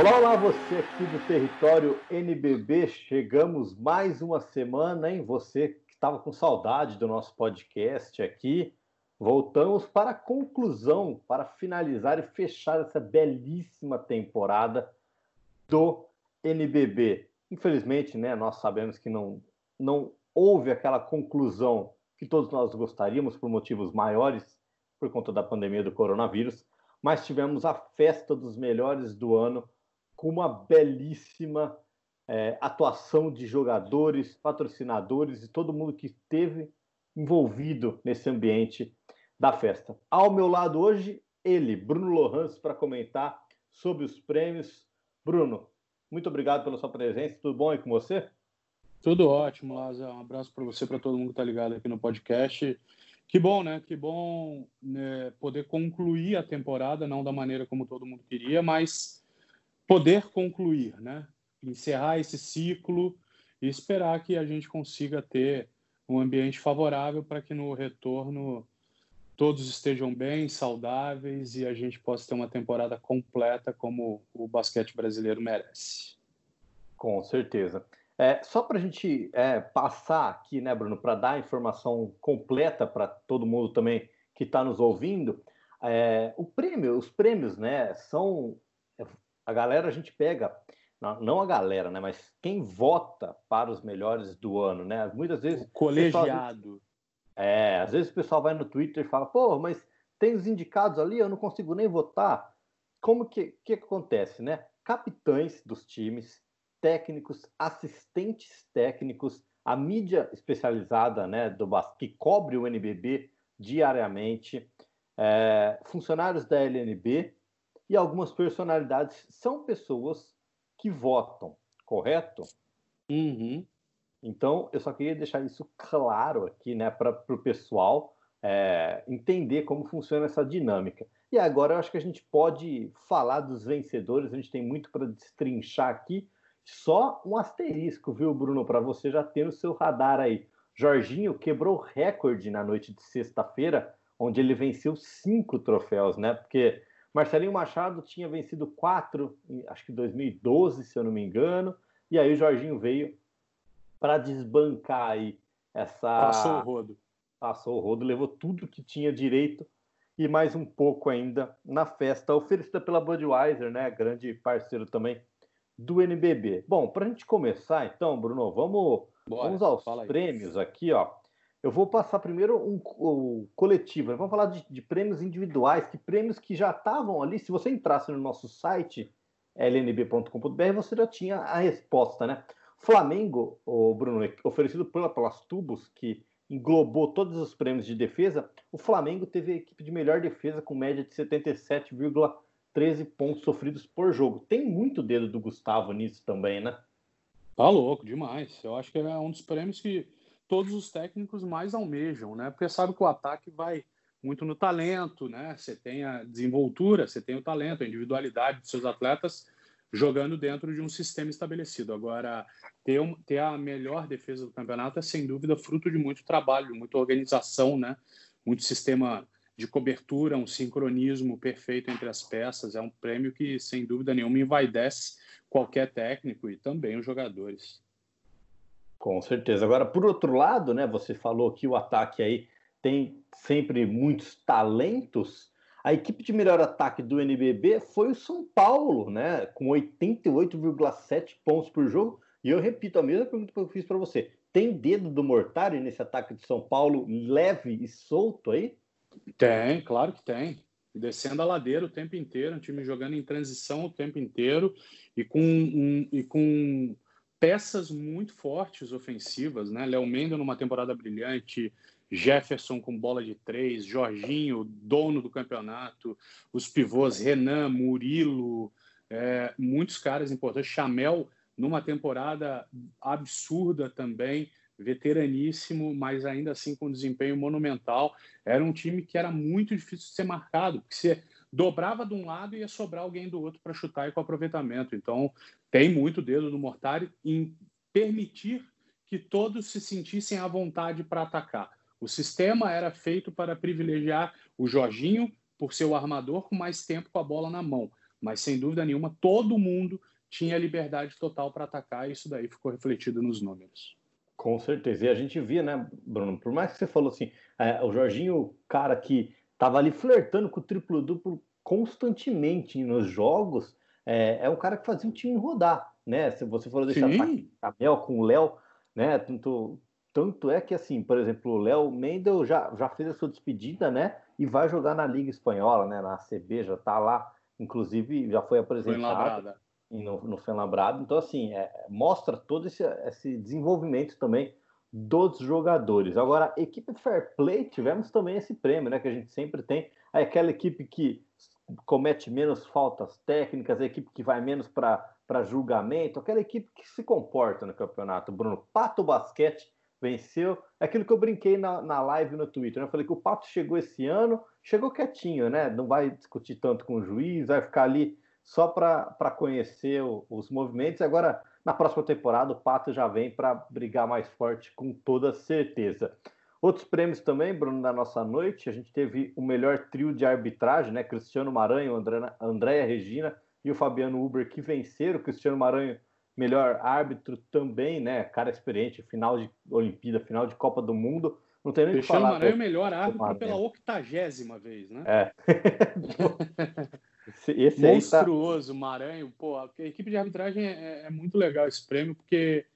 Olá, olá, você aqui do território NBB. Chegamos mais uma semana, hein? Você que estava com saudade do nosso podcast aqui. Voltamos para a conclusão, para finalizar e fechar essa belíssima temporada do NBB. Infelizmente, né, nós sabemos que não, não houve aquela conclusão que todos nós gostaríamos por motivos maiores, por conta da pandemia do coronavírus, mas tivemos a festa dos melhores do ano com uma belíssima é, atuação de jogadores, patrocinadores e todo mundo que esteve envolvido nesse ambiente da festa. Ao meu lado hoje, ele, Bruno Lohans, para comentar sobre os prêmios. Bruno, muito obrigado pela sua presença. Tudo bom aí com você? Tudo ótimo, Lázaro. Um abraço para você, para todo mundo que está ligado aqui no podcast. Que bom, né? Que bom né, poder concluir a temporada, não da maneira como todo mundo queria, mas poder concluir, né? Encerrar esse ciclo e esperar que a gente consiga ter um ambiente favorável para que no retorno todos estejam bem, saudáveis e a gente possa ter uma temporada completa como o basquete brasileiro merece. Com certeza. É, só para a gente é, passar aqui, né, Bruno, para dar a informação completa para todo mundo também que está nos ouvindo, é, o prêmio, os prêmios, né, são a galera a gente pega, não a galera, né, mas quem vota para os melhores do ano, né? Muitas vezes o colegiado. Pessoal, é, às vezes o pessoal vai no Twitter e fala, pô, mas tem os indicados ali, eu não consigo nem votar. Como que que acontece, né? Capitães dos times técnicos, assistentes técnicos, a mídia especializada né, do que cobre o NBB diariamente, é, funcionários da LNB e algumas personalidades são pessoas que votam, correto? Uhum. Então, eu só queria deixar isso claro aqui né, para o pessoal é, entender como funciona essa dinâmica. E agora eu acho que a gente pode falar dos vencedores, a gente tem muito para destrinchar aqui, só um asterisco, viu, Bruno, para você já ter o seu radar aí. Jorginho quebrou recorde na noite de sexta-feira, onde ele venceu cinco troféus, né? Porque Marcelinho Machado tinha vencido quatro, acho que 2012, se eu não me engano, e aí o Jorginho veio para desbancar aí essa. Passou o rodo. Passou o rodo, levou tudo que tinha direito e mais um pouco ainda na festa oferecida pela Budweiser, né? Grande parceiro também do NBB. Bom, para a gente começar, então, Bruno, vamos, Bora, vamos aos prêmios aqui, ó. Eu vou passar primeiro um, coletivo. Né? Vamos falar de, de, prêmios individuais, que prêmios que já estavam ali. Se você entrasse no nosso site lnb.com.br, você já tinha a resposta, né? Flamengo, o Bruno, oferecido pela Pelas Tubos, que englobou todos os prêmios de defesa, o Flamengo teve a equipe de melhor defesa com média de 77,5 13 pontos sofridos por jogo. Tem muito dedo do Gustavo nisso também, né? Tá louco, demais. Eu acho que é um dos prêmios que todos os técnicos mais almejam, né? Porque sabe que o ataque vai muito no talento, né? Você tem a desenvoltura, você tem o talento, a individualidade dos seus atletas jogando dentro de um sistema estabelecido. Agora, ter, um, ter a melhor defesa do campeonato é sem dúvida fruto de muito trabalho, muita organização, né? Muito sistema de cobertura, um sincronismo perfeito entre as peças. É um prêmio que, sem dúvida nenhuma, envaidece qualquer técnico e também os jogadores. Com certeza. Agora, por outro lado, né, você falou que o ataque aí tem sempre muitos talentos. A equipe de melhor ataque do NBB foi o São Paulo, né, com 88,7 pontos por jogo. E eu repito a mesma pergunta que eu fiz para você. Tem dedo do Mortari nesse ataque de São Paulo leve e solto aí? Tem, claro que tem. Descendo a ladeira o tempo inteiro, um time jogando em transição o tempo inteiro e com, um, e com peças muito fortes ofensivas, né? Léo Mendo numa temporada brilhante, Jefferson com bola de três, Jorginho, dono do campeonato, os pivôs Renan, Murilo, é, muitos caras importantes, Chamel numa temporada absurda também veteraníssimo, mas ainda assim com desempenho monumental. Era um time que era muito difícil de ser marcado, porque você dobrava de um lado e ia sobrar alguém do outro para chutar e com aproveitamento. Então, tem muito dedo no Mortari em permitir que todos se sentissem à vontade para atacar. O sistema era feito para privilegiar o Jorginho por ser o armador com mais tempo com a bola na mão. mas sem dúvida nenhuma, todo mundo tinha liberdade total para atacar e isso daí ficou refletido nos números. Com certeza. E a gente via, né, Bruno? Por mais que você falou assim, é, o Jorginho, cara que estava ali flertando com o triplo-duplo constantemente nos jogos, é, é, um cara que fazia o time rodar, né? Se você for deixar a Mel com o Léo, né? Tanto, tanto é que, assim, por exemplo, o Léo Mendel já, já fez a sua despedida, né? E vai jogar na Liga Espanhola, né? Na CB, já tá lá. Inclusive, já foi apresentado. Foi no, no Fenabrado. Então, assim, é, mostra todo esse, esse desenvolvimento também dos jogadores. Agora, equipe fair play, tivemos também esse prêmio, né? Que a gente sempre tem. É aquela equipe que comete menos faltas técnicas, a equipe que vai menos para julgamento, aquela equipe que se comporta no campeonato. Bruno, Pato Basquete venceu. É aquilo que eu brinquei na, na live no Twitter. Né? Eu falei que o Pato chegou esse ano, chegou quietinho, né? Não vai discutir tanto com o juiz, vai ficar ali só para conhecer o, os movimentos. Agora, na próxima temporada, o Pato já vem para brigar mais forte, com toda certeza. Outros prêmios também, Bruno, na nossa noite, a gente teve o melhor trio de arbitragem, né? Cristiano Maranhão, André, Andréia Regina e o Fabiano Uber, que venceram. Cristiano Maranhão, melhor árbitro também, né? Cara experiente, final de Olimpíada, final de Copa do Mundo. Não tem nem Cristiano Maranhão, melhor árbitro pela octagésima vez, né? É. Esse, esse Monstruoso, tá... Maranhão. Pô, a equipe de arbitragem é, é, muito legal esse prêmio, porque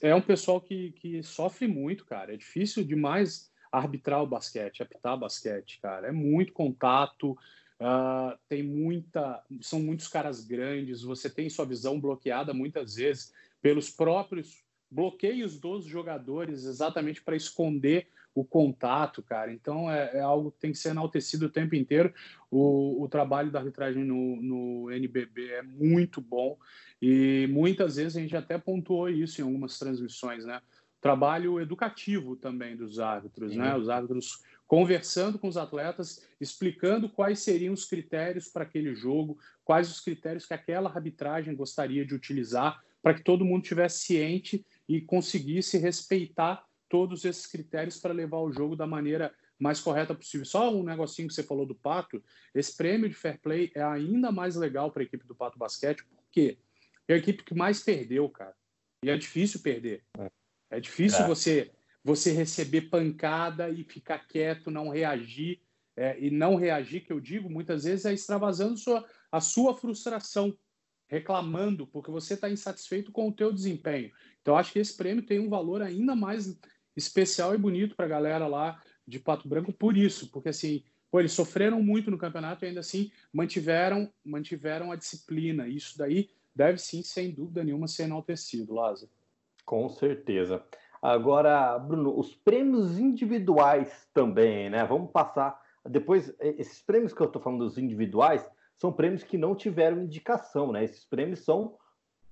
é um pessoal que, que sofre muito, cara. É difícil demais arbitrar o basquete, apitar basquete, cara. É muito contato, uh, tem muita. São muitos caras grandes, você tem sua visão bloqueada muitas vezes pelos próprios bloqueios dos jogadores, exatamente para esconder o contato, cara. Então é, é, algo que tem que ser enaltecido o tempo inteiro. O, o trabalho da arbitragem no, no, NBB é muito bom e muitas vezes a gente até pontuou isso em algumas transmissões, né? Trabalho educativo também dos árbitros, Sim. né? Os árbitros conversando com os atletas, explicando quais seriam os critérios para aquele jogo, quais os critérios que aquela arbitragem gostaria de utilizar para que todo mundo tivesse ciente e conseguisse respeitar todos esses critérios para levar o jogo da maneira mais correta possível. Só um negocinho que você falou do Pato, esse prêmio de fair play é ainda mais legal para a equipe do Pato Basquete, porque é a equipe que mais perdeu, cara. E é difícil perder. É, difícil é. você você receber pancada e ficar quieto, não reagir. É, e não reagir, que eu digo, muitas vezes é extravasando sua, a sua frustração, reclamando, porque você está insatisfeito com o teu desempenho. Então, acho que esse prêmio tem um valor ainda mais especial e bonito para a galera lá de Pato Branco por isso, porque assim, pô, eles sofreram muito no campeonato e ainda assim mantiveram, mantiveram a disciplina. Isso daí deve sim, sem dúvida nenhuma, ser enaltecido, Lázaro. Com certeza. Agora, Bruno, os prêmios individuais também, né? Vamos passar. Depois, esses prêmios que eu estou falando dos individuais são prêmios que não tiveram indicação, né? Esses prêmios são,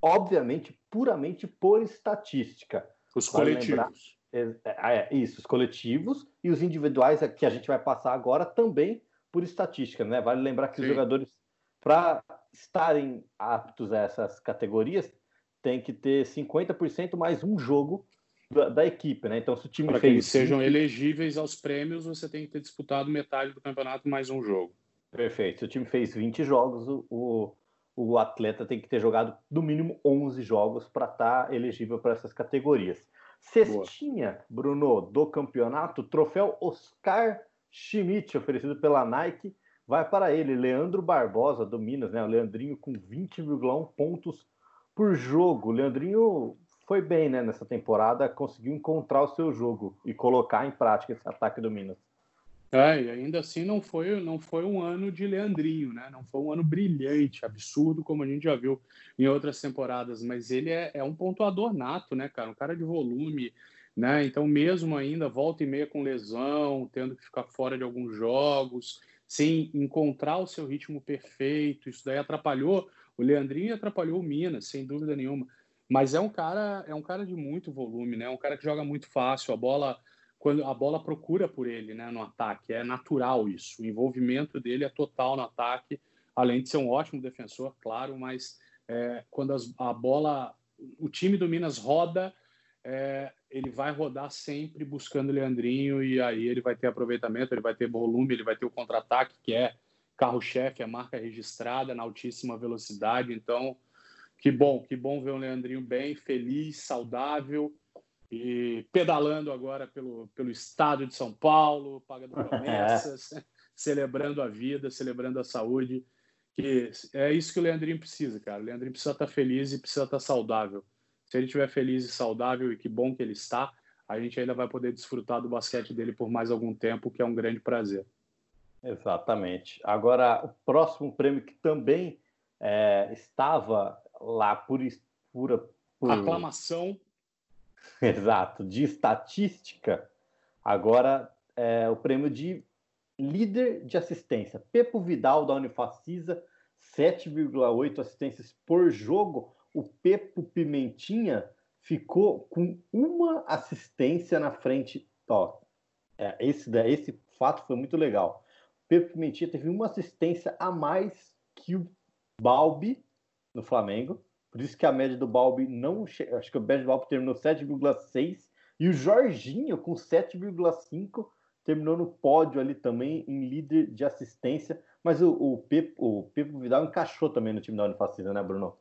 obviamente, puramente por estatística. Os vale coletivos. Lembrar, isso, os coletivos e os individuais é, que a gente vai passar agora também por estatística, né? Vale lembrar que Sim. os jogadores, para estarem aptos a essas categorias, tem que ter 50% mais um jogo da, da, equipe, né? Então, se o time Para que eles sejam elegíveis aos prêmios, você tem que ter disputado metade do campeonato mais um jogo. Perfeito. Se o time fez 20 jogos, o, o, o atleta tem que ter jogado no mínimo 11 jogos para estar tá elegível para essas categorias. Cestinha, Boa. Bruno, do campeonato, troféu Oscar Schmidt, oferecido pela Nike, vai para ele, Leandro Barbosa, do Minas, né? O Leandrinho com 20,1 pontos por jogo. O Leandrinho foi bem, né, nessa temporada, conseguiu encontrar o seu jogo e colocar em prática esse ataque do Minas. É, e ainda assim não foi, não foi um ano de Leandrinho, né? Não foi um ano brilhante, absurdo, como a gente já viu em outras temporadas, mas ele é, é um pontuador nato, né, cara? Um cara de volume, né? Então, mesmo ainda, volta e meia com lesão, tendo que ficar fora de alguns jogos, sem encontrar o seu ritmo perfeito, isso daí atrapalhou o Leandrinho atrapalhou o Minas, sem dúvida nenhuma. Mas é um cara, é um cara de muito volume, né? Um cara que joga muito fácil, a bola quando a bola procura por ele né, no ataque. É natural isso. O envolvimento dele é total no ataque, além de ser um ótimo defensor, claro, mas é, quando as, a bola, o time do Minas roda, é, ele vai rodar sempre buscando o Leandrinho e aí ele vai ter aproveitamento, ele vai ter volume, ele vai ter o contra-ataque, que é carro-chefe, a marca registrada na altíssima velocidade. Então, que bom, que bom ver o Leandrinho bem, feliz, saudável e pedalando agora pelo, pelo estado de São Paulo, pagando promessas, é. celebrando a vida, celebrando a saúde. Que é isso que o Leandrinho precisa, cara. O Leandrinho precisa estar feliz e precisa estar saudável. Se ele estiver feliz e saudável, e que bom que ele está, a gente ainda vai poder desfrutar do basquete dele por mais algum tempo, que é um grande prazer. Exatamente. Agora, o próximo prêmio que também é, estava lá por, por, por... aclamação. Exato, de estatística. Agora é o prêmio de líder de assistência. Pepo Vidal da Unifacisa, 7,8 assistências por jogo. O Pepo Pimentinha ficou com uma assistência na frente. Ó, é, esse, esse fato foi muito legal. Pepe Pimentinha teve uma assistência a mais que o Balbi no Flamengo. Por isso que a média do Balbi não. Acho que o média do Balbi terminou 7,6 e o Jorginho com 7,5 terminou no pódio ali também em líder de assistência. Mas o, o, Pepe, o Pepe Vidal encaixou também no time da Unifacisa, né, Bruno?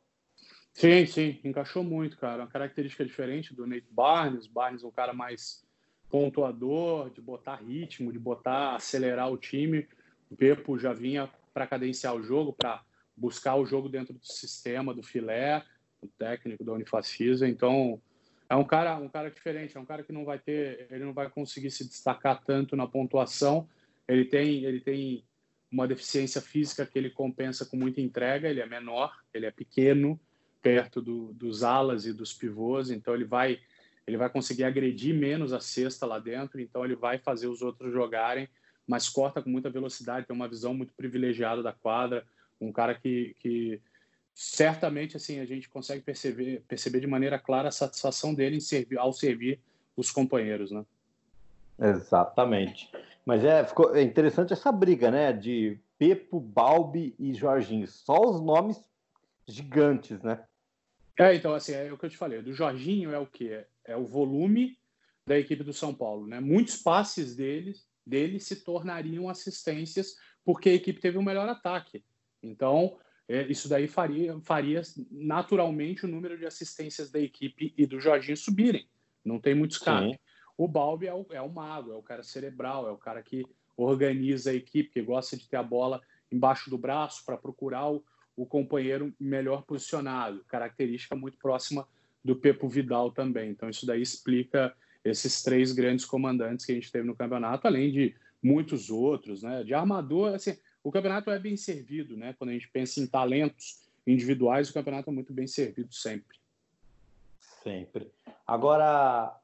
Sim, sim, encaixou muito, cara. Uma característica diferente do Nate Barnes. Barnes é um cara mais pontuador, de botar ritmo, de botar, acelerar o time. O Pepo já vinha para cadenciar o jogo, para buscar o jogo dentro do sistema do filé, o técnico da Unifacisa. Então, é um cara, um cara diferente, é um cara que não vai ter, ele não vai conseguir se destacar tanto na pontuação. Ele tem, ele tem uma deficiência física que ele compensa com muita entrega. Ele é menor, ele é pequeno, perto do, dos alas e dos pivôs, então ele vai ele vai conseguir agredir menos a cesta lá dentro, então ele vai fazer os outros jogarem, mas corta com muita velocidade, tem uma visão muito privilegiada da quadra, um cara que, que certamente assim a gente consegue perceber, perceber de maneira clara a satisfação dele em servir, ao servir os companheiros, né? Exatamente. Mas é, ficou, é interessante essa briga, né? De Pepo, Balbi e Jorginho. Só os nomes gigantes, né? É, então, assim, é o que eu te falei. Do Jorginho é o quê? É o volume da equipe do São Paulo, né? Muitos passes dele, dele se tornariam assistências porque a equipe teve um melhor ataque. Então, é, isso daí faria, faria naturalmente o número de assistências da equipe e do Jorginho subirem. Não tem muito escape. O Balbi é o, é o mago, é o cara cerebral, é o cara que organiza a equipe, que gosta de ter a bola embaixo do braço para procurar o, o companheiro melhor posicionado, característica muito próxima do Pepo Vidal também. Então, isso daí explica esses três grandes comandantes que a gente teve no campeonato, além de muitos outros, né? De armador, assim, o campeonato é bem servido, né? Quando a gente pensa em talentos individuais, o campeonato é muito bem servido sempre. Sempre. Agora,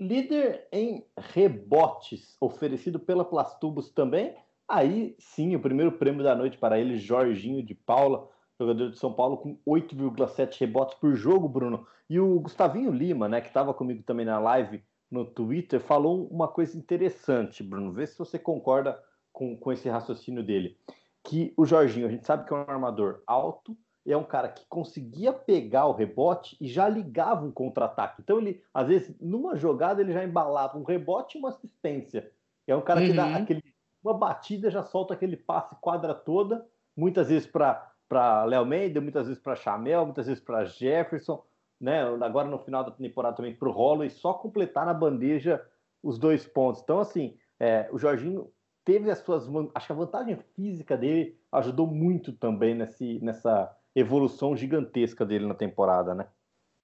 líder em rebotes, oferecido pela Plastubos também. Aí sim, o primeiro prêmio da noite para ele, Jorginho de Paula, jogador de São Paulo com 8,7 rebotes por jogo, Bruno. E o Gustavinho Lima, né, que estava comigo também na live no Twitter, falou uma coisa interessante, Bruno. Vê se você concorda com, com esse raciocínio dele. Que o Jorginho, a gente sabe que é um armador alto, é um cara que conseguia pegar o rebote e já ligava um contra-ataque. Então ele, às vezes, numa jogada ele já embalava um rebote e uma assistência. É um cara uhum. que dá uhum. aquele uma batida já solta aquele passe quadra toda, muitas vezes para para Léo Mendes, muitas vezes para Chamel, muitas vezes para Jefferson, né? Agora no final da temporada também para o e só completar na bandeja os dois pontos. Então assim, é, o Jorginho teve as suas, acho que a vantagem física dele ajudou muito também nesse, nessa evolução gigantesca dele na temporada, né?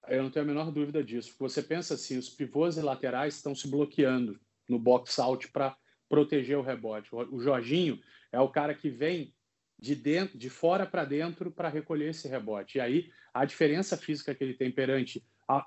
Eu não tenho a menor dúvida disso. Você pensa assim, os pivôs e laterais estão se bloqueando no box out para proteger o rebote. O Jorginho é o cara que vem de dentro, de fora para dentro para recolher esse rebote. E aí a diferença física que ele tem perante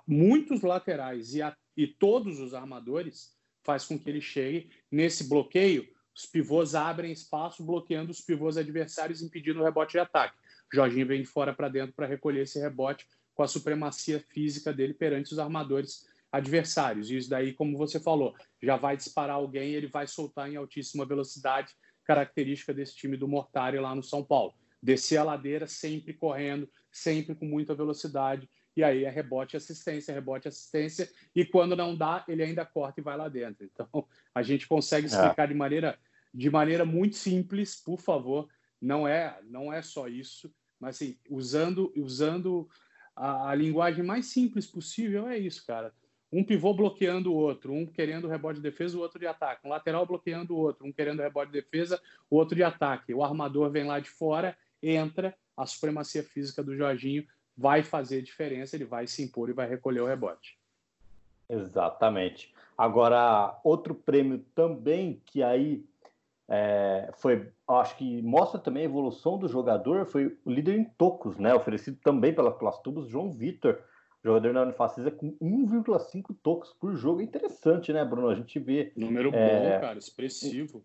muitos laterais e, a, e todos os armadores faz com que ele chegue nesse bloqueio. Os pivôs abrem espaço, bloqueando os pivôs adversários, impedindo o rebote de ataque. Jorginho vem de fora para dentro para recolher esse rebote com a supremacia física dele perante os armadores adversários. E isso daí, como você falou, já vai disparar alguém, ele vai soltar em altíssima velocidade característica desse time do Mortari lá no São Paulo. Descer a ladeira sempre correndo, sempre com muita velocidade, e aí é rebote assistência, rebote assistência, e quando não dá, ele ainda corta e vai lá dentro. Então, a gente consegue é. explicar é. de maneira de maneira muito simples, por favor, não é, não é só isso, mas assim, usando, usando a, a linguagem mais simples possível, é isso, cara. Um pivô bloqueando o outro, um querendo rebote de defesa, o outro de ataque. Um lateral bloqueando o outro, um querendo rebote de defesa, o outro de ataque. O armador vem lá de fora, entra, a supremacia física do Jorginho vai fazer diferença, ele vai se impor e vai recolher o rebote. Exatamente. Agora, outro prêmio também que aí é, foi, acho que mostra também a evolução do jogador, foi o líder em tocos, né? Oferecido também pela Plastubos, João Vitor, jogador da Unifacisa com 1,5 tocos por jogo. É interessante, né, Bruno? A gente vê. Número é, bom, cara, expressivo.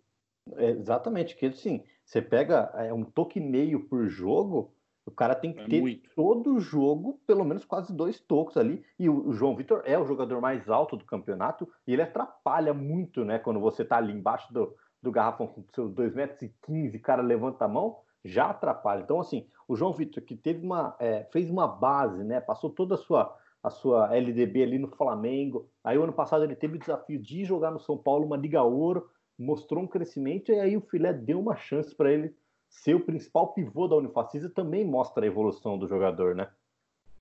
É, exatamente, que assim, você pega é, um toque e meio por jogo, o cara tem que é ter muito. todo jogo, pelo menos quase dois tocos ali. E o, o João Vitor é o jogador mais alto do campeonato e ele atrapalha muito, né? Quando você tá ali embaixo do, do garrafão com seus 2,15 metros e 15, cara levanta a mão, já atrapalha. Então, assim, o João Vitor, que teve uma, é, fez uma base, né? Passou toda a sua, a sua LDB ali no Flamengo. Aí, o ano passado, ele teve o desafio de jogar no São Paulo uma Liga Ouro, mostrou um crescimento, e aí o Filé deu uma chance para ele ser o principal pivô da Unifacisa, também mostra a evolução do jogador, né?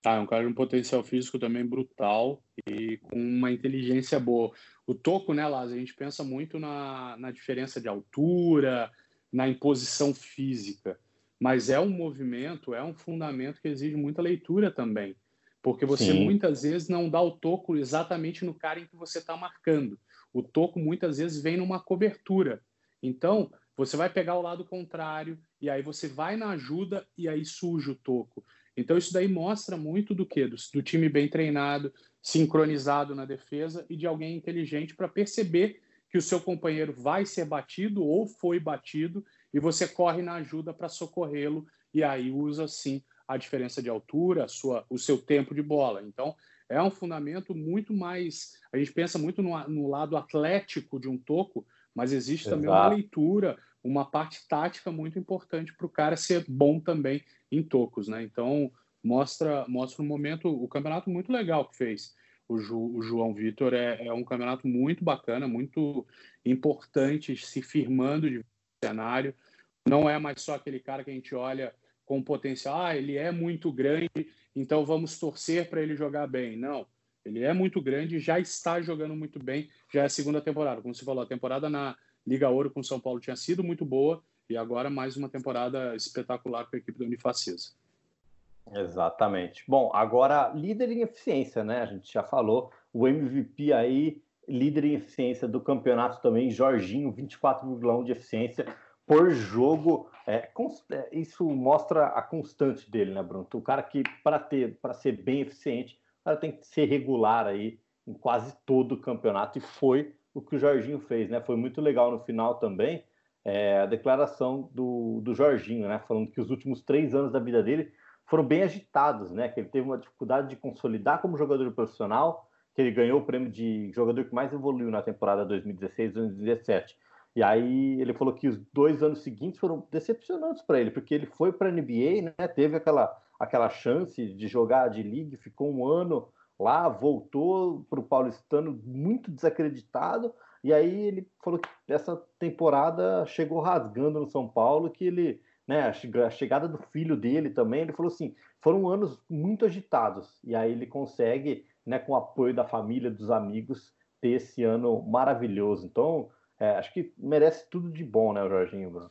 Ah, é um cara de um potencial físico também brutal e com uma inteligência boa. O toco, né, Lázaro, a gente pensa muito na, na diferença de altura, na imposição física, mas é um movimento, é um fundamento que exige muita leitura também, porque você Sim. muitas vezes não dá o toco exatamente no cara em que você está marcando. O toco muitas vezes vem numa cobertura. Então, você vai pegar o lado contrário e aí você vai na ajuda e aí suja o toco. Então, isso daí mostra muito do que? Do, do time bem treinado, sincronizado na defesa e de alguém inteligente para perceber que o seu companheiro vai ser batido ou foi batido e você corre na ajuda para socorrê-lo e aí usa sim a diferença de altura, sua, o seu tempo de bola. Então, é um fundamento muito mais. A gente pensa muito no, no lado atlético de um toco, mas existe Exato. também uma leitura, uma parte tática muito importante para o cara ser bom também em tocos, né? Então mostra mostra um momento, o campeonato muito legal que fez. O, Ju, o João Vitor é, é, um campeonato muito bacana, muito importante, se firmando de cenário. Não é mais só aquele cara que a gente olha com potencial, ah, ele é muito grande, então vamos torcer para ele jogar bem. Não, ele é muito grande, já está jogando muito bem, já é a segunda temporada. Como você falou, a temporada na Liga Ouro com São Paulo tinha sido muito boa, e agora mais uma temporada espetacular com a equipe do Unifacisa. Exatamente. Bom, agora líder em eficiência, né? A gente já falou, o MVP aí, líder em eficiência do campeonato também, Jorginho, 24,1 de eficiência por jogo. É, é, isso mostra a constante dele, né, Bruno? O cara que, para ter, para ser bem eficiente, o cara tem que ser regular aí em quase todo o campeonato, e foi o que o Jorginho fez, né? Foi muito legal no final também é, a declaração do, do Jorginho, né? Falando que os últimos três anos da vida dele foram bem agitados, né? Que ele teve uma dificuldade de consolidar como jogador profissional, que ele ganhou o prêmio de jogador que mais evoluiu na temporada 2016-2017. E aí ele falou que os dois anos seguintes foram decepcionantes para ele, porque ele foi para a NBA, né? Teve aquela aquela chance de jogar de league, ficou um ano lá, voltou para o Paulistano muito desacreditado e aí ele falou que essa temporada chegou rasgando no São Paulo, que ele, né, a chegada do filho dele também, ele falou assim, foram anos muito agitados. E aí ele consegue, né, com o apoio da família, dos amigos, ter esse ano maravilhoso. Então, é, acho que merece tudo de bom, né, Jorginho Bruno?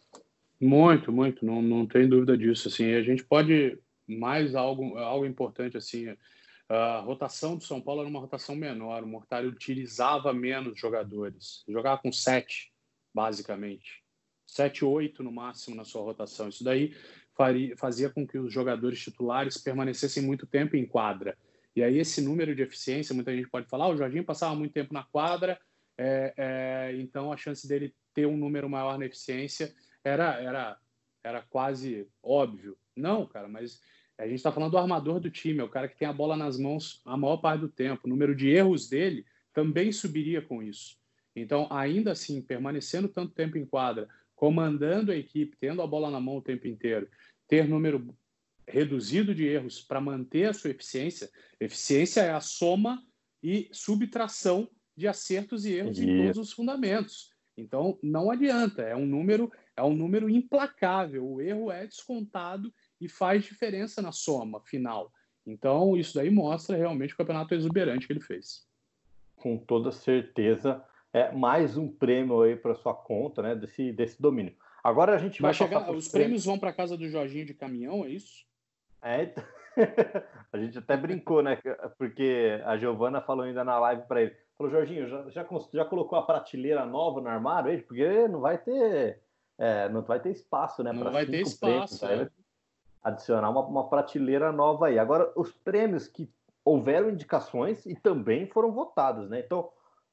Muito, muito, não, não tem dúvida disso. Assim, a gente pode mais algo, algo importante assim a rotação do São Paulo era uma rotação menor, o Mortari utilizava menos jogadores, jogava com sete, basicamente. Sete, oito no máximo na sua rotação. Isso daí faria, fazia com que os jogadores titulares permanecessem muito tempo em quadra. E aí esse número de eficiência, muita gente pode falar, ah, o Jorginho passava muito tempo na quadra, é, é, então a chance dele ter um número maior na eficiência era, era, era quase óbvio. Não, cara, mas a gente está falando do armador do time, é o cara que tem a bola nas mãos a maior parte do tempo. O número de erros dele também subiria com isso. Então, ainda assim, permanecendo tanto tempo em quadra, comandando a equipe, tendo a bola na mão o tempo inteiro, ter número reduzido de erros para manter a sua eficiência. Eficiência é a soma e subtração de acertos e erros em todos os fundamentos. Então, não adianta, é um número é um número implacável. O erro é descontado e faz diferença na soma final. Então, isso daí mostra realmente o campeonato exuberante que ele fez. Com toda certeza, é mais um prêmio aí para sua conta, né, desse, desse domínio. Agora a gente vai, vai chegar. Os prêmios vão para casa do Jorginho de caminhão, é isso? É, então, a gente até brincou, né? Porque a Giovana falou ainda na live para ele. Falou, Jorginho, já, já, já, colocou a prateleira nova no armário? Porque não vai ter, é, não vai ter espaço, né? Não vai ter espaço. Prêmios, é. Adicionar uma, uma prateleira nova aí. Agora, os prêmios que houveram indicações e também foram votados, né? Então,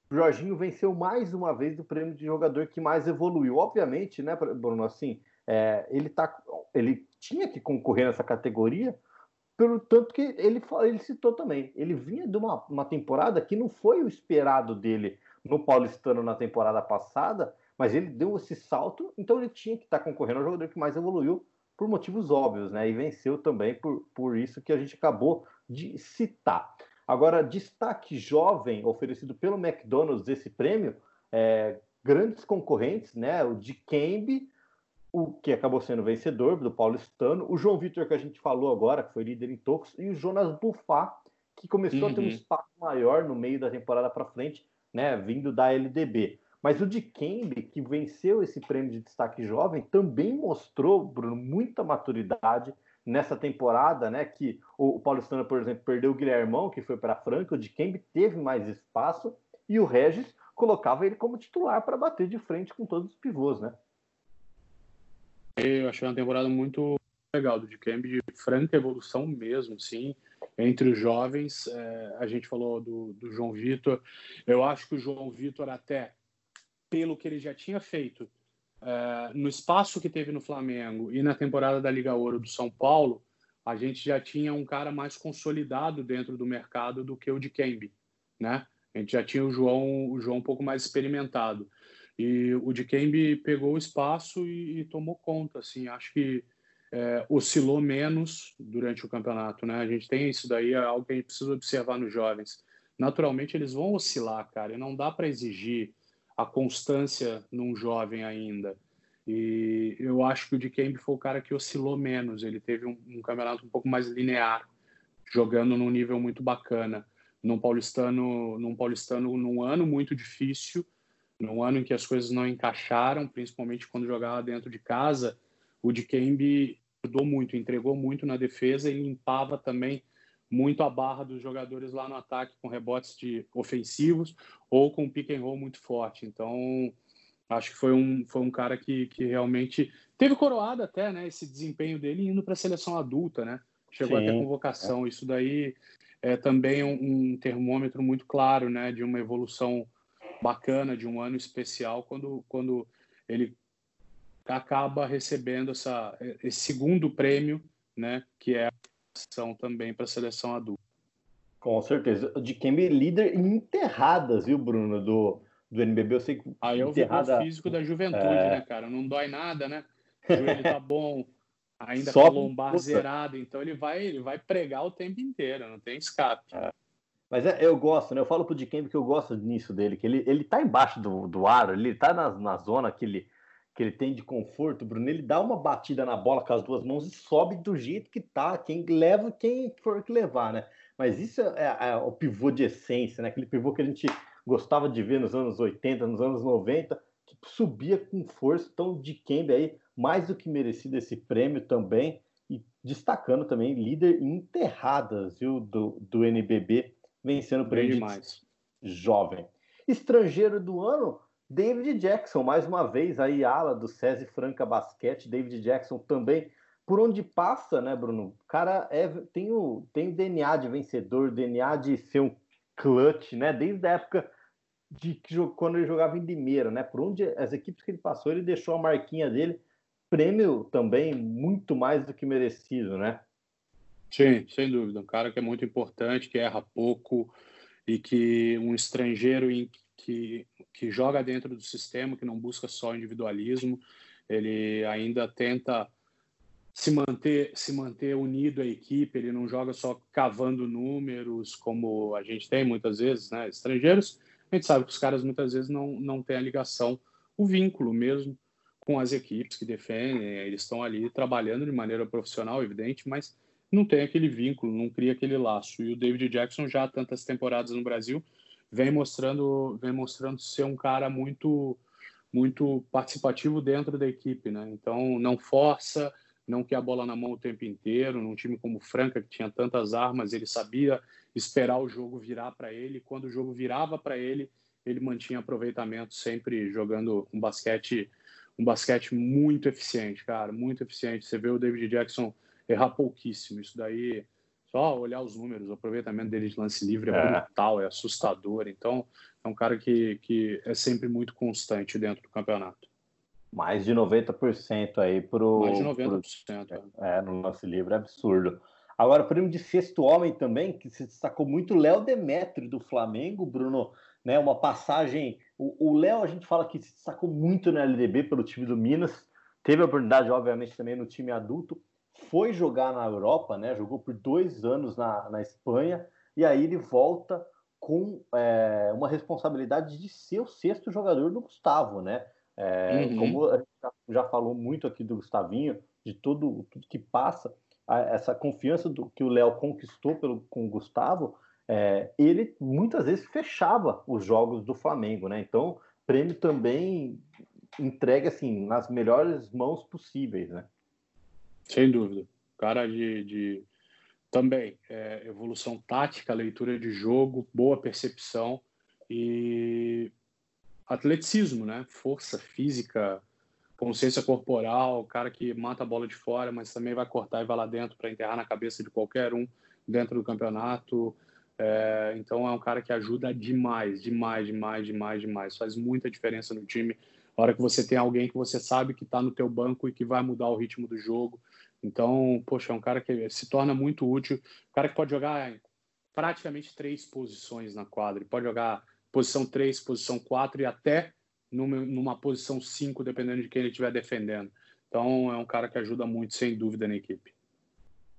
o Jorginho venceu mais uma vez o prêmio de jogador que mais evoluiu. Obviamente, né, Bruno? Assim, é, ele, tá, ele tinha que concorrer nessa categoria, pelo tanto que ele, ele citou também. Ele vinha de uma, uma temporada que não foi o esperado dele no Paulistano na temporada passada, mas ele deu esse salto, então ele tinha que estar tá concorrendo ao jogador que mais evoluiu por motivos óbvios, né? E venceu também por, por isso que a gente acabou de citar. Agora, destaque jovem oferecido pelo McDonald's esse prêmio, é, grandes concorrentes, né? O de Kembe, o que acabou sendo vencedor do paulistano, o João Vitor que a gente falou agora, que foi líder em tocos, e o Jonas Bufá, que começou uhum. a ter um uhum. espaço maior no meio da temporada para frente, né? Vindo da LDB. Mas o de Kembe, que venceu esse prêmio de destaque jovem, também mostrou, Bruno, muita maturidade, nessa temporada, né? Que o, o Paulistano, por exemplo, perdeu o Guilhermão, que foi para a Franca, o de Kembe teve mais espaço, e o Regis colocava ele como titular para bater de frente com todos os pivôs, né? Eu achei uma temporada muito legal do Dikembe, de franca evolução mesmo, sim. Entre os jovens, é, a gente falou do, do João Vitor. Eu acho que o João Vitor, até pelo que ele já tinha feito é, no espaço que teve no Flamengo e na temporada da Liga Ouro do São Paulo, a gente já tinha um cara mais consolidado dentro do mercado do que o de Kembe, né? A gente já tinha o João, o João um pouco mais experimentado. E o de Kembe pegou o espaço e, e, tomou conta, assim, acho que é, oscilou menos durante o campeonato, né? A gente tem isso daí, é algo que a gente precisa observar nos jovens. Naturalmente eles vão oscilar, cara, e não dá para exigir a constância num jovem ainda. E eu acho que o Dikembe foi o cara que oscilou menos. Ele teve um, um, campeonato um pouco mais linear, jogando num nível muito bacana. Num paulistano, num paulistano, num ano muito difícil, num ano em que as coisas não encaixaram, principalmente quando jogava dentro de casa, o Dikembe ajudou muito, entregou muito na defesa e limpava também muito a barra dos jogadores lá no ataque com rebotes de ofensivos ou com pick and roll muito forte. Então, acho que foi um, foi um cara que, que realmente teve coroado até, né, esse desempenho dele indo para a seleção adulta, né? Chegou Sim, até convocação. É. Isso daí é também um, um, termômetro muito claro, né, de uma evolução bacana, de um ano especial quando quando ele acaba recebendo essa, esse segundo prêmio, né, que é são também para a seleção adulta. Com certeza. De Kembe líder em enterradas, viu, Bruno, do, do NBB. Eu sei que. Aí eu enterrada... vi o físico da juventude, é... né, cara? Não dói nada, né? O joelho tá bom, ainda Só com a lombar zerada, então ele vai, ele vai pregar o tempo inteiro, não tem escape. É. Mas é, eu gosto, né? Eu falo pro Dikembe que eu gosto nisso dele, que ele, ele tá embaixo do, do aro, ele tá na, na zona que ele que ele tem de conforto, Bruno, ele dá uma batida na bola com as duas mãos e sobe do jeito que tá, quem leva, quem for que levar, né? Mas isso é, é, é, o pivô de essência, né? Aquele pivô que a gente gostava de ver nos anos 80, nos anos 90, que subia com força. Então, de Kembe aí, mais do que merecido esse prêmio também, e destacando também, líder em enterradas, viu, do, do NBB, vencendo o prêmio mais jovem. Estrangeiro do ano, David Jackson, mais uma vez, aí ala do SESI Franca Basquete, David Jackson também, por onde passa, né, Bruno? O cara é, tem, o, tem DNA de vencedor, DNA de ser um clutch, né? Desde a época de quando ele jogava em Limeira, né? Por onde as equipes que ele passou, ele deixou a marquinha dele, prêmio também muito mais do que merecido, né? Sim, sem dúvida. Um cara que é muito importante, que erra pouco e que um estrangeiro em que, que joga dentro do sistema, que não busca só individualismo, ele ainda tenta se manter se manter unido à equipe, ele não joga só cavando números como a gente tem muitas vezes, né? Estrangeiros, a gente sabe que os caras muitas vezes não, não têm a ligação, o vínculo mesmo com as equipes que defendem, eles estão ali trabalhando de maneira profissional, evidente, mas não tem aquele vínculo, não cria aquele laço. E o David Jackson já há tantas temporadas no Brasil vem mostrando, vem mostrando ser um cara muito muito participativo dentro da equipe, né? Então não força, não quer a bola na mão o tempo inteiro. Num time como o Franca que tinha tantas armas, ele sabia esperar o jogo virar para ele. Quando o jogo virava para ele, ele mantinha aproveitamento, sempre jogando um basquete, um basquete muito eficiente, cara, muito eficiente. Você vê o David Jackson errar pouquíssimo. Isso daí, só olhar os números, o aproveitamento dele de lance livre é, é. brutal, é assustador. Então, é um cara que, que é sempre muito constante dentro do campeonato. Mais de 90% aí pro. Mais de 90%. Pro, é, no lance livre, é absurdo. Agora, o prêmio de sexto homem também, que se destacou muito, Léo Demetrio do Flamengo, Bruno né? Uma passagem. O Léo, a gente fala que se destacou muito na LDB pelo time do Minas, teve a oportunidade, obviamente, também no time adulto, foi jogar na Europa, né? Jogou por dois anos na, na Espanha, e aí ele volta com é, uma responsabilidade de ser o sexto jogador do Gustavo, né? É, uhum. Como a gente já falou muito aqui do Gustavinho, de tudo, tudo que passa, a, essa confiança do, que o Léo conquistou pelo, com o Gustavo, é, ele muitas vezes fechava os jogos do Flamengo, né? Então, prêmio também entregue assim nas melhores mãos possíveis, né? Sem dúvida. Cara de, de... também é, evolução tática, leitura de jogo, boa percepção e atleticismo, né? Força física, consciência corporal, cara que mata a bola de fora, mas também vai cortar e vai lá dentro para enterrar na cabeça de qualquer um dentro do campeonato. É, então é um cara que ajuda demais, demais, demais, demais, demais. Faz muita diferença no time. A hora que você tem alguém que você sabe que está no teu banco e que vai mudar o ritmo do jogo. Então, poxa, é um cara que se torna muito útil. Um cara que pode jogar praticamente três posições na quadra. Ele pode jogar posição 3, posição 4 e até numa, numa posição 5, dependendo de quem ele estiver defendendo. Então, é um cara que ajuda muito, sem dúvida, na equipe.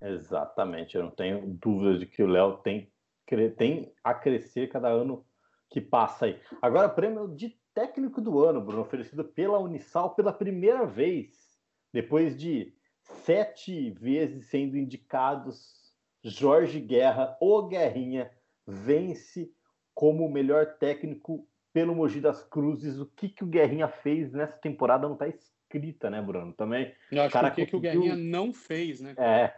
Exatamente. Eu não tenho dúvida de que o Léo tem tem a crescer cada ano que passa aí. Agora, prêmio de técnico do ano, Bruno, oferecido pela Unisal pela primeira vez, depois de sete vezes sendo indicados, Jorge Guerra, o Guerrinha, vence como o melhor técnico pelo Mogi das Cruzes. O que, que o Guerrinha fez nessa temporada não está escrita, né, Bruno? Também. Eu acho cara que o que, conseguiu... que o Guerrinha não fez, né? É,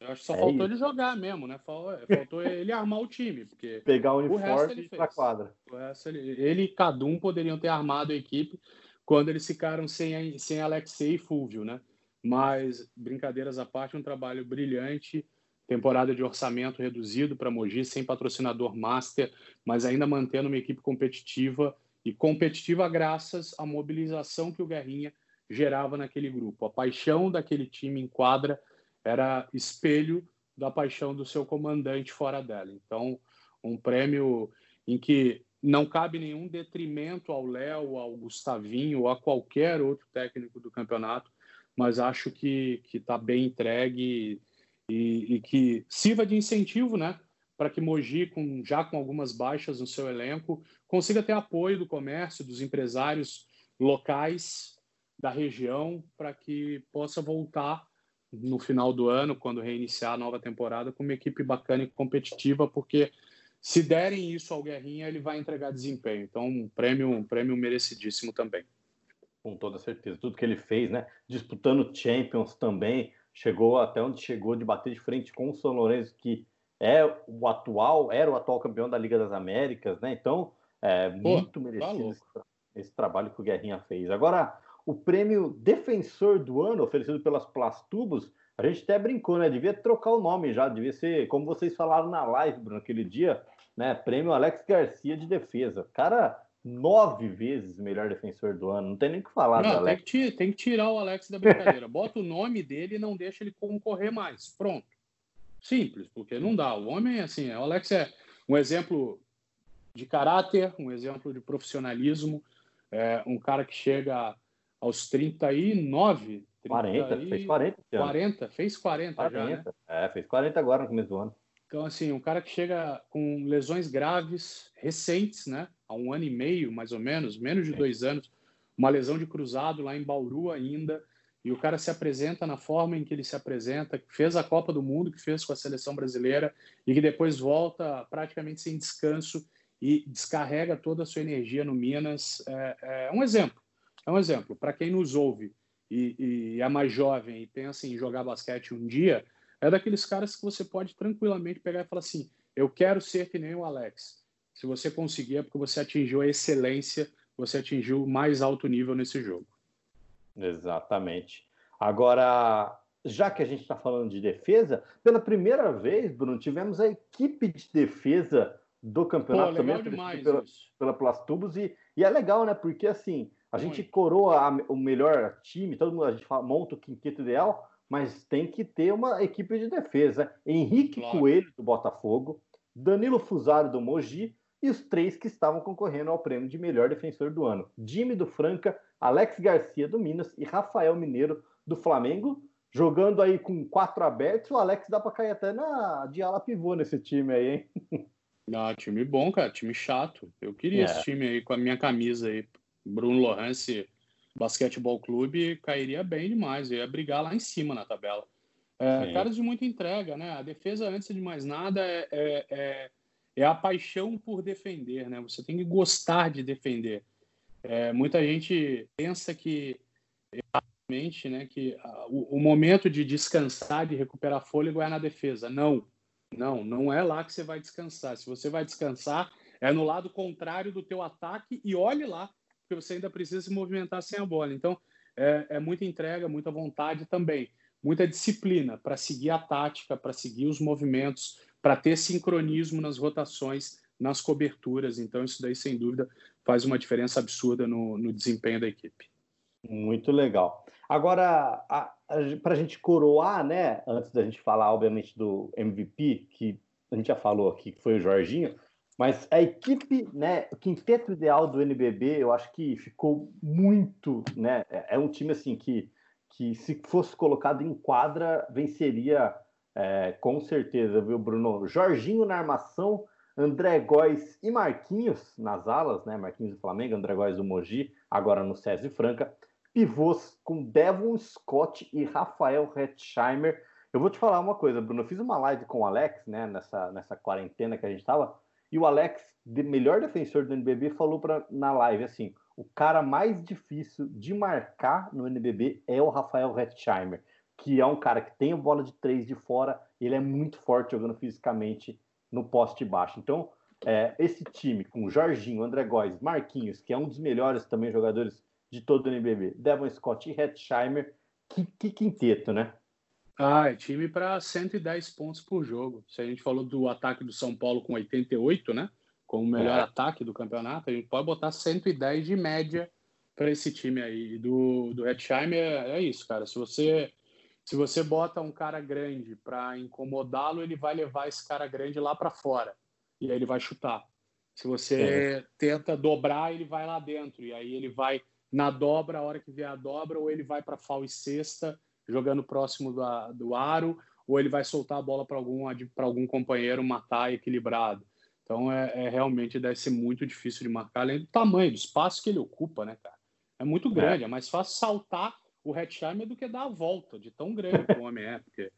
eu acho que só é faltou isso. ele jogar mesmo, né? Faltou ele armar o time, porque pegar o uniforme para quadra. O resto ele, ele e Cadum poderiam ter armado a equipe quando eles ficaram sem sem Alexei e Fulvio, né? Mas brincadeiras à parte, um trabalho brilhante, temporada de orçamento reduzido para Mogi, sem patrocinador master, mas ainda mantendo uma equipe competitiva e competitiva graças à mobilização que o Guerrinha gerava naquele grupo, a paixão daquele time em quadra era espelho da paixão do seu comandante fora dela. Então, um prêmio em que não cabe nenhum detrimento ao Léo, ao Gustavinho ou a qualquer outro técnico do campeonato, mas acho que está bem entregue e, e, que sirva de incentivo, né? Para que Mogi, com, já com algumas baixas no seu elenco, consiga ter apoio do comércio, dos empresários locais da região, para que possa voltar no final do ano, quando reiniciar a nova temporada, com uma equipe bacana e competitiva, porque se derem isso ao Guerrinha, ele vai entregar desempenho. Então, um prêmio, um prêmio merecidíssimo também. Com toda certeza. Tudo que ele fez, né? Disputando Champions também, chegou até onde chegou de bater de frente com o São Lourenço, que é o atual, era o atual campeão da Liga das Américas, né? Então, é muito Pô, merecido tá esse, esse trabalho que o Guerrinha fez. Agora, o prêmio Defensor do Ano, oferecido pelas Plastubos, a gente até brincou, né? Devia trocar o nome já, devia ser, como vocês falaram na live, Bruno, aquele dia, né? Prêmio Alex Garcia de Defesa. Cara, nove vezes melhor defensor do ano, não tem nem o que falar não, tem que, tem que tirar o Alex da brincadeira. Bota o nome dele e não deixa ele concorrer mais. Pronto. Simples, porque não dá. O homem, assim, o Alex é um exemplo de caráter, um exemplo de profissionalismo, é um cara que chega aos 39. 40, e... fez 40. 40, fez 40, 40 já, né? É, fez 40 agora no começo do ano. Então, assim, um cara que chega com lesões graves, recentes, né? Há um ano e meio, mais ou menos, menos de dois anos, uma lesão de cruzado lá em Bauru ainda, e o cara se apresenta na forma em que ele se apresenta, que fez a Copa do Mundo, que fez com a seleção brasileira, e que depois volta praticamente sem descanso e descarrega toda a sua energia no Minas. É, é um exemplo. É um exemplo. Para quem nos ouve e, e é mais jovem e pensa em jogar basquete um dia, é daqueles caras que você pode tranquilamente pegar e falar assim: eu quero ser que nem o Alex. Se você conseguir, é porque você atingiu a excelência, você atingiu o mais alto nível nesse jogo. Exatamente. Agora, já que a gente está falando de defesa, pela primeira vez, Bruno, tivemos a equipe de defesa do campeonato Pô, também demais pela, pela Plastubos e, e é legal, né? Porque assim, a gente coroa a, o melhor time, todo mundo a gente fala, monta o quinteto ideal, mas tem que ter uma equipe de defesa. Henrique claro. Coelho, do Botafogo, Danilo Fusaro, do Mogi, e os três que estavam concorrendo ao prêmio de melhor defensor do ano: Jimmy do Franca, Alex Garcia do Minas e Rafael Mineiro do Flamengo. Jogando aí com quatro abertos, o Alex dá para cair até na de ala pivô nesse time aí, hein? Ah, time bom, cara, time chato. Eu queria é. esse time aí com a minha camisa aí. Bruno Lohance Basquetebol Clube cairia bem demais, ia brigar lá em cima na tabela. É, caras de muita entrega, né? A defesa, antes de mais nada, é, é, é, é a paixão por defender, né? Você tem que gostar de defender. É, muita gente pensa que realmente, né, que o, o, momento de descansar, de recuperar fôlego é na defesa. Não, não, não é lá que você vai descansar. Se você vai descansar, é no lado contrário do teu ataque e olhe lá, porque você ainda precisa se movimentar sem a bola. Então, é, é muita entrega, muita vontade também, muita disciplina para seguir a tática, para seguir os movimentos, para ter sincronismo nas rotações, nas coberturas. Então, isso daí, sem dúvida, faz uma diferença absurda no, no desempenho da equipe. Muito legal. Agora, para a gente coroar, né, antes da gente falar, obviamente, do MVP, que a gente já falou aqui, que foi o Jorginho, mas a equipe, né, o quinteto ideal do NBB, eu acho que ficou muito, né, é, é um time assim que, que se fosse colocado em quadra, venceria é, com certeza, viu, Bruno? Jorginho na armação, André Góes e Marquinhos nas alas, né, Marquinhos do Flamengo, André Góes do Mogi, agora no César Franca, pivôs com Devon Scott e Rafael Hetzheimer. Eu vou te falar uma coisa, Bruno. Eu fiz uma live com o Alex, né, nessa, nessa quarentena que a gente estava, e o Alex, de melhor defensor do NBB, falou pra, na live assim: o cara mais difícil de marcar no NBB é o Rafael Hetzheimer, que é um cara que tem a bola de três de fora, ele é muito forte jogando fisicamente no poste baixo. Então, é, esse time com Jorginho, André Góes, Marquinhos, que é um dos melhores também jogadores de todo o NBB. Devon Scott e Hetzheimer, que, que quinteto, né? Ah, é time para 110 pontos por jogo. Se a gente falou do ataque do São Paulo com 88, né? Como o melhor é. ataque do campeonato, a gente pode botar 110 de média para esse time aí. Do, do Hetzheimer é, é isso, cara. Se você se você bota um cara grande para incomodá-lo, ele vai levar esse cara grande lá para fora e aí ele vai chutar. Se você é. tenta dobrar, ele vai lá dentro e aí ele vai na dobra, a hora que vier a dobra, ou ele vai para fal e cesta, jogando próximo do, do aro, ou ele vai soltar a bola para algum, algum companheiro matar equilibrado. Então, é, é, realmente deve ser muito difícil de marcar, além do tamanho, do espaço que ele ocupa, né, cara? É muito grande, é, é mais fácil saltar o Hetzheimer do que dar a volta, de tão grande que o homem é, porque é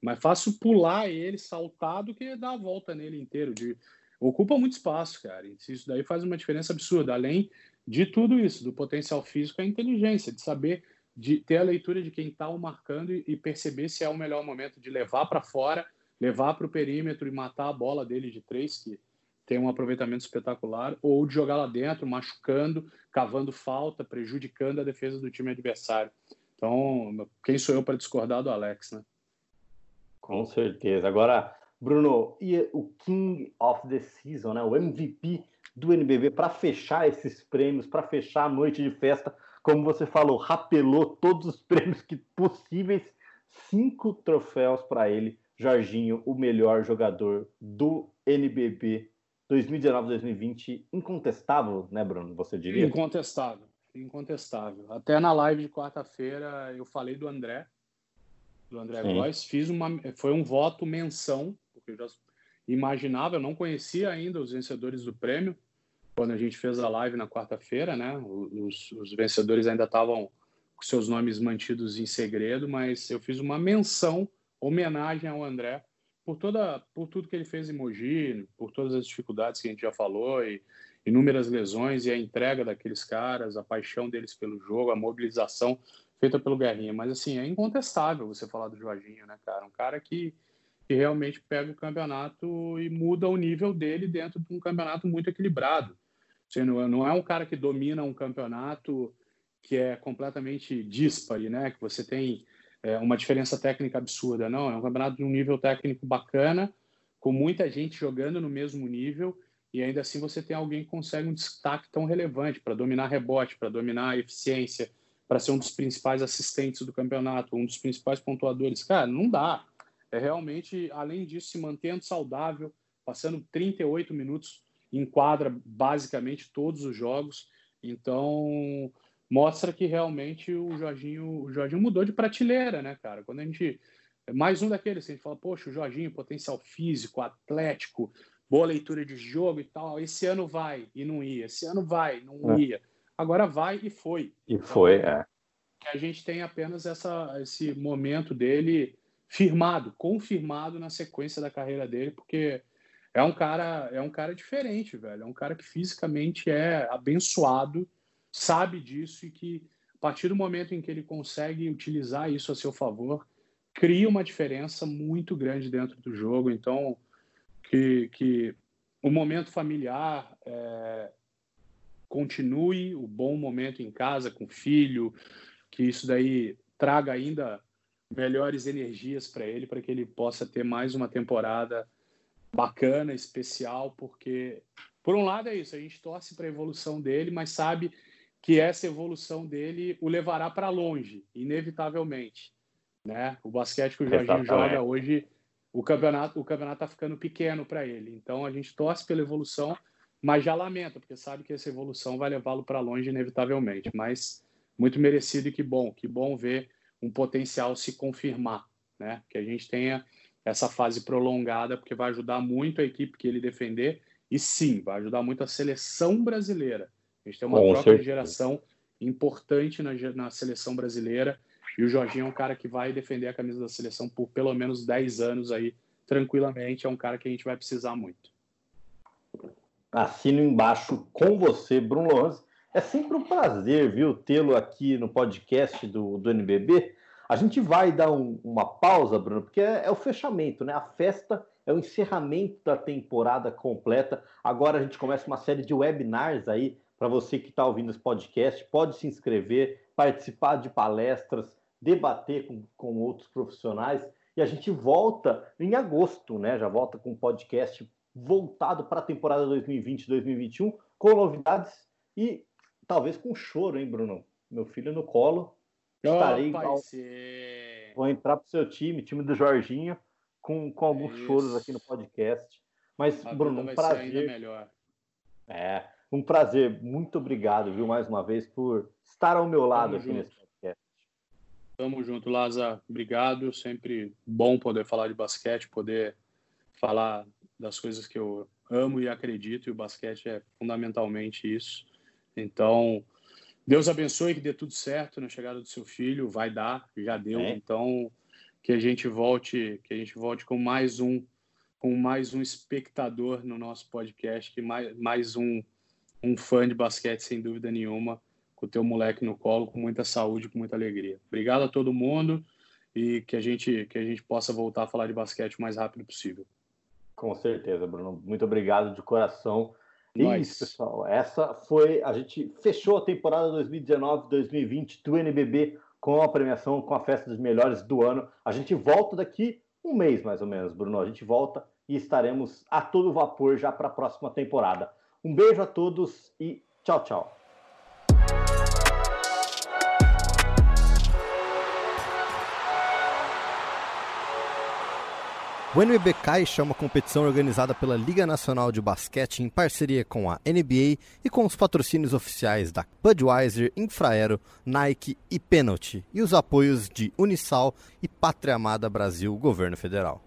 mais fácil pular ele, saltar, do que dar a volta nele inteiro. De... Ocupa muito espaço, cara. Isso daí faz uma diferença absurda. Além de tudo isso, do potencial físico, a inteligência, de saber, de ter a leitura de quem está o marcando e, perceber se é o melhor momento de levar para fora, levar para o perímetro e matar a bola dele de três, que tem um aproveitamento espetacular, ou de jogar lá dentro, machucando, cavando falta, prejudicando a defesa do time adversário. Então, quem sou eu para discordar do Alex, né? Com certeza. Agora, Bruno, e o King of the Season, né? O MVP do NBB para fechar esses prêmios, para fechar a noite de festa. Como você falou, rapelou todos os prêmios que possíveis, cinco troféus para ele. Jorginho, o melhor jogador do NBB 2019-2020, incontestável, né, Bruno? Você diria? Incontestável, incontestável. Até na live de quarta-feira eu falei do André, do André Góes, fiz uma, foi um voto menção, porque eu já imaginava, eu não conhecia ainda os vencedores do prêmio, quando a gente fez a live na quarta-feira, né? Os, os, vencedores ainda estavam com seus nomes mantidos em segredo, mas eu fiz uma menção, homenagem ao André por toda, por tudo que ele fez em Mogi, por todas as dificuldades que a gente já falou e inúmeras lesões e a entrega daqueles caras, a paixão deles pelo jogo, a mobilização feita pelo Guerrinha. Mas assim é incontestável você falar do Jorginho, né, cara? Um cara que que realmente pega o campeonato e muda o nível dele dentro de um campeonato muito equilibrado. Você não é um cara que domina um campeonato que é completamente dispare, né? Que você tem é, uma diferença técnica absurda. Não, é um campeonato de um nível técnico bacana, com muita gente jogando no mesmo nível, e ainda assim você tem alguém que consegue um destaque tão relevante para dominar rebote, para dominar eficiência, para ser um dos principais assistentes do campeonato, um dos principais pontuadores. Cara, não dá é realmente, além disso, se mantendo saudável, passando 38 minutos em quadra basicamente todos os jogos. Então, mostra que realmente o Jorginho, o Jorginho mudou de prateleira, né, cara? Quando a gente mais um daqueles, a gente fala, poxa, o Jorginho, potencial físico, atlético, boa leitura de jogo e tal. Esse ano vai e não ia, esse ano vai, não é. ia. Agora vai e foi. E então, foi, é. A gente tem apenas essa, esse momento dele firmado, confirmado na sequência da carreira dele, porque é um cara, é um cara diferente, velho. É um cara que fisicamente é abençoado, sabe disso e que a partir do momento em que ele consegue utilizar isso a seu favor, cria uma diferença muito grande dentro do jogo. Então, que, que o momento familiar é, continue, o bom momento em casa com o filho, que isso daí traga ainda melhores energias para ele, para que ele possa ter mais uma temporada bacana, especial, porque, por um lado, é isso, a gente torce para a evolução dele, mas sabe que essa evolução dele o levará para longe, inevitavelmente. Né? O basquete que o Jorginho joga hoje, o campeonato o campeonato está ficando pequeno para ele. Então a gente torce pela evolução, mas já lamenta, porque sabe que essa evolução vai levá-lo para longe inevitavelmente. Mas muito merecido e que bom, que bom ver um potencial se confirmar, né? Que a gente tenha essa fase prolongada, porque vai ajudar muito a equipe que ele defender e sim, vai ajudar muito a seleção brasileira. A gente tem uma Com troca certeza. de geração importante na, na seleção brasileira e o Jorginho é um cara que vai defender a camisa da seleção por pelo menos 10 anos aí, tranquilamente. É um cara que a gente vai precisar muito. Assino embaixo com você, Bruno Lourenço. É sempre um prazer, viu, tê-lo aqui no podcast do, do NBB. A gente vai dar um, uma pausa, Bruno, porque é, é, o fechamento, né? A festa é o encerramento da temporada completa. Agora a gente começa uma série de webinars aí para você que está ouvindo esse podcast. Pode se inscrever, participar de palestras, debater com, com outros profissionais. E a gente volta em agosto, né? Já volta com um podcast voltado para a temporada 2020-2021, com novidades e talvez com choro, hein, Bruno? Meu filho no colo. Oh, estarei igual. Vou entrar pro seu time, time do Jorginho, com, com alguns Isso. choros aqui no podcast. Mas, A Bruno, um prazer. ainda melhor. É, um prazer. Muito obrigado, viu, mais uma vez, por estar ao meu lado Tamo aqui junto. nesse podcast. Tamo junto, Laza. Obrigado. Sempre bom poder falar de basquete, poder falar das coisas que eu amo e acredito, e o basquete é fundamentalmente isso. Então, Deus abençoe que dê tudo certo na chegada do seu filho, vai dar, já deu. É. Então, que a gente volte, que a gente volte com mais um com mais um espectador no nosso podcast, que mais, mais um um fã de basquete sem dúvida nenhuma, com o teu moleque no colo, com muita saúde, com muita alegria. Obrigado a todo mundo e que a gente que a gente possa voltar a falar de basquete o mais rápido possível. Com certeza, Bruno. Muito obrigado de coração. Isso, pessoal. Essa foi. A gente fechou a temporada 2019-2020 do NBB com a premiação, com a festa dos melhores do ano. A gente volta daqui um mês, mais ou menos, Bruno. A gente volta e estaremos a todo vapor já para a próxima temporada. Um beijo a todos e tchau, tchau. O NBB Caixa é uma competição organizada pela Liga Nacional de Basquete em parceria com a NBA e com os patrocínios oficiais da Budweiser, Infraero, Nike e Penalty, e os apoios de Unisal e Pátria Amada Brasil, Governo Federal.